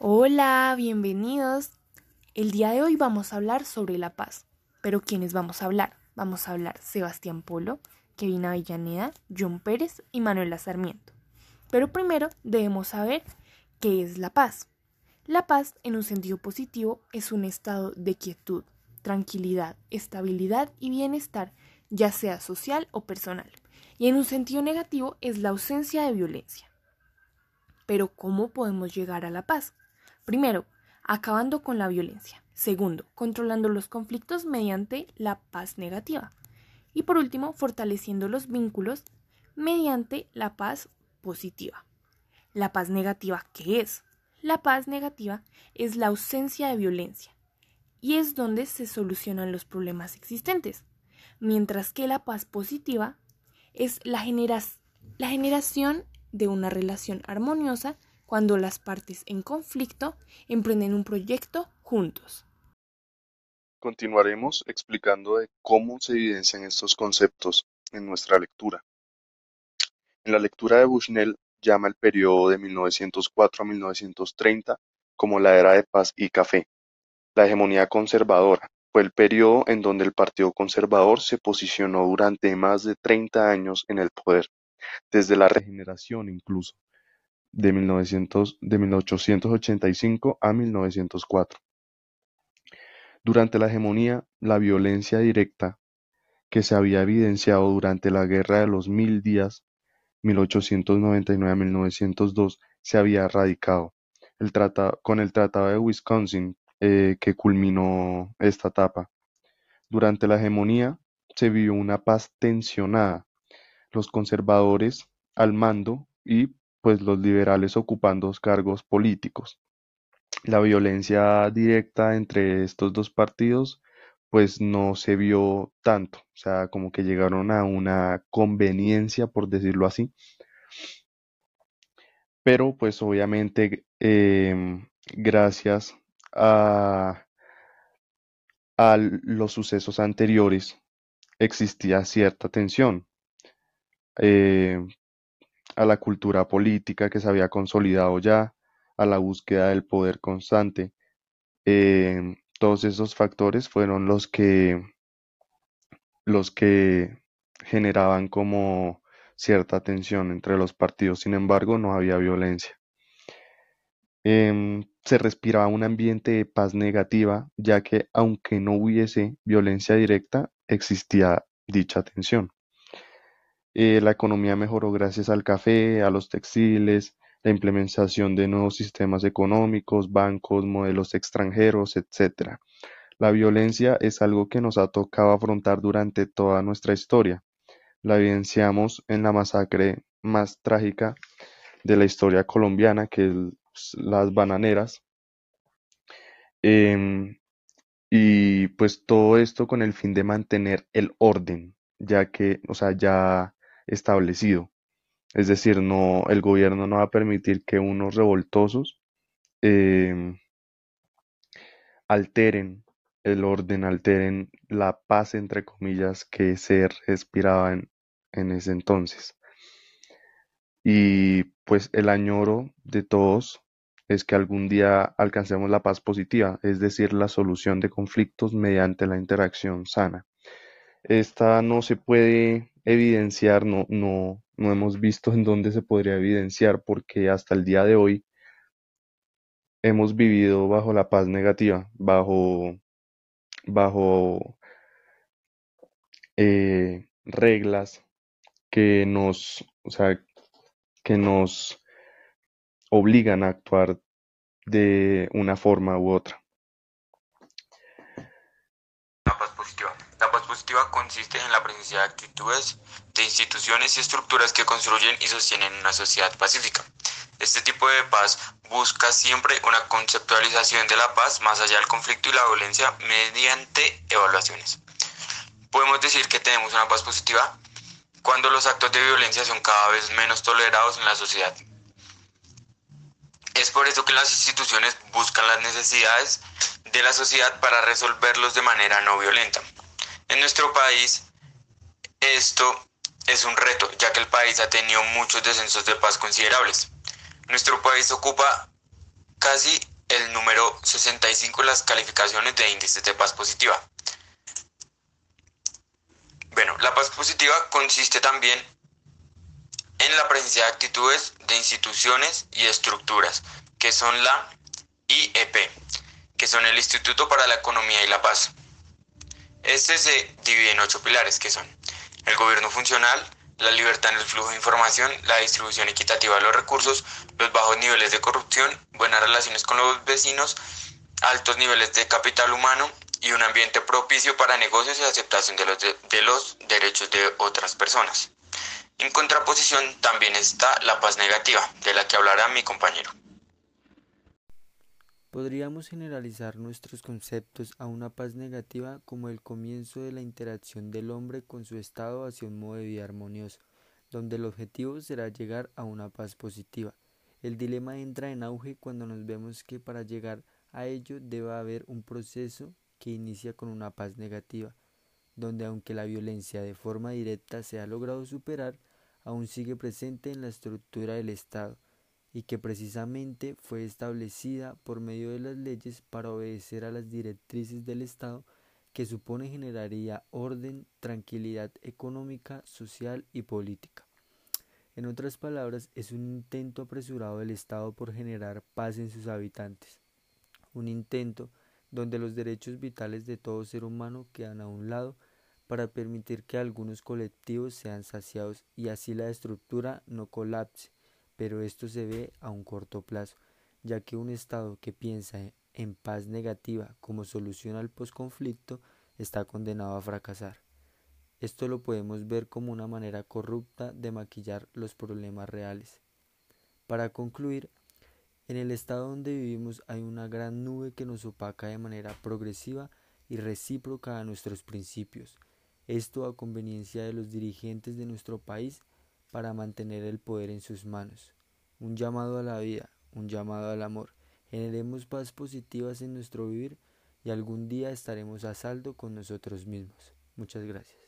Hola, bienvenidos. El día de hoy vamos a hablar sobre la paz. Pero ¿quiénes vamos a hablar? Vamos a hablar Sebastián Polo, Kevin Avellaneda, John Pérez y Manuela Sarmiento. Pero primero debemos saber qué es la paz. La paz, en un sentido positivo, es un estado de quietud, tranquilidad, estabilidad y bienestar, ya sea social o personal. Y en un sentido negativo es la ausencia de violencia. Pero ¿cómo podemos llegar a la paz? Primero, acabando con la violencia. Segundo, controlando los conflictos mediante la paz negativa. Y por último, fortaleciendo los vínculos mediante la paz positiva. La paz negativa, ¿qué es? La paz negativa es la ausencia de violencia y es donde se solucionan los problemas existentes, mientras que la paz positiva es la, la generación de una relación armoniosa cuando las partes en conflicto emprenden un proyecto juntos. Continuaremos explicando cómo se evidencian estos conceptos en nuestra lectura. En la lectura de Bushnell llama el periodo de 1904 a 1930 como la era de paz y café. La hegemonía conservadora fue el periodo en donde el Partido Conservador se posicionó durante más de 30 años en el poder, desde la regeneración incluso de, 1900, de 1885 a 1904. Durante la hegemonía, la violencia directa que se había evidenciado durante la Guerra de los Mil Días 1899-1902 se había erradicado con el Tratado de Wisconsin eh, que culminó esta etapa. Durante la hegemonía se vivió una paz tensionada, los conservadores al mando y pues los liberales ocupando cargos políticos. La violencia directa entre estos dos partidos pues no se vio tanto, o sea, como que llegaron a una conveniencia, por decirlo así. Pero pues obviamente em, gracias a, los sucesos anteriores existía cierta tensión. Eh, a la cultura política que se había consolidado ya, a la búsqueda del poder constante. Em, todos esos factores fueron los que, los que generaban como cierta tensión entre los partidos. Sin embargo, no había violencia. Em, se respiraba un ambiente de paz negativa, ya que aunque no hubiese violencia directa, existía dicha tensión. Eh, la economía mejoró gracias al café, a los textiles, la implementación de nuevos sistemas económicos, bancos, modelos extranjeros, etc. La violencia es algo que nos ha tocado afrontar durante toda nuestra historia. La evidenciamos en la masacre más trágica de la historia colombiana, que es las bananeras. Em, y pues todo esto con el fin de mantener el orden, ya que, o sea, ya establecido. Es decir, no, el gobierno no va a permitir que unos revoltosos em, alteren el orden, alteren la paz, entre comillas, que se respiraba en, en ese entonces. Y pues el añoro de todos es que algún día alcancemos la paz positiva, es decir, la solución de conflictos mediante la interacción sana. Esta no se puede evidenciar, no, no, no hemos visto en dónde se podría evidenciar porque hasta el día de hoy hemos vivido bajo la paz negativa, bajo, bajo eh, reglas que nos, o sea, que nos obligan a actuar de una forma u otra. Consiste en la presencia de actitudes de instituciones y estructuras que construyen y sostienen una sociedad pacífica. Este tipo de paz busca siempre una conceptualización de la paz más allá del conflicto y la violencia mediante evaluaciones. Podemos decir que tenemos una paz positiva cuando los actos de violencia son cada vez menos tolerados en la sociedad. Es por eso que las instituciones buscan las necesidades de la sociedad para resolverlos de manera no violenta. En nuestro país esto es un reto, ya que el país ha tenido muchos descensos de paz considerables. Nuestro país ocupa casi el número 65 en las calificaciones de índices de paz positiva. Bueno, la paz positiva consiste también en la presencia de actitudes de instituciones y estructuras, que son la IEP, que son el Instituto para la Economía y la Paz. Este se divide en ocho pilares, que son el gobierno funcional, la libertad en el flujo de información, la distribución equitativa de los recursos, los bajos niveles de corrupción, buenas relaciones con los vecinos, altos niveles de capital humano y un ambiente propicio para negocios y aceptación de los, de, los derechos de otras personas. En contraposición también está la paz negativa, de la que hablará mi compañero. Podríamos generalizar nuestros conceptos a una paz negativa como el comienzo de la interacción del hombre con su estado hacia un modo de vida armonioso, donde el objetivo será llegar a una paz positiva. El dilema entra en auge cuando nos vemos que para llegar a ello debe haber un proceso que inicia con una paz negativa, donde aunque la violencia de forma directa se ha logrado superar, aún sigue presente en la estructura del Estado, y que precisamente fue establecida por medio de las leyes para obedecer a las directrices del Estado que supone generaría orden, tranquilidad económica, social y política. En otras palabras, es un intento apresurado del Estado por generar paz en sus habitantes, un intento donde los derechos vitales de todo ser humano quedan a un lado para permitir que algunos colectivos sean saciados y así la estructura no colapse pero esto se ve a un corto plazo, ya que un Estado que piensa en paz negativa como solución al posconflicto está condenado a fracasar. Esto lo podemos ver como una manera corrupta de maquillar los problemas reales. Para concluir, en el estado donde vivimos hay una gran nube que nos opaca de manera progresiva y recíproca a nuestros principios, esto a conveniencia de los dirigentes de nuestro país para mantener el poder en sus manos. Un llamado a la vida, un llamado al amor. Generemos paz positivas en nuestro vivir y algún día estaremos a saldo con nosotros mismos. Muchas gracias.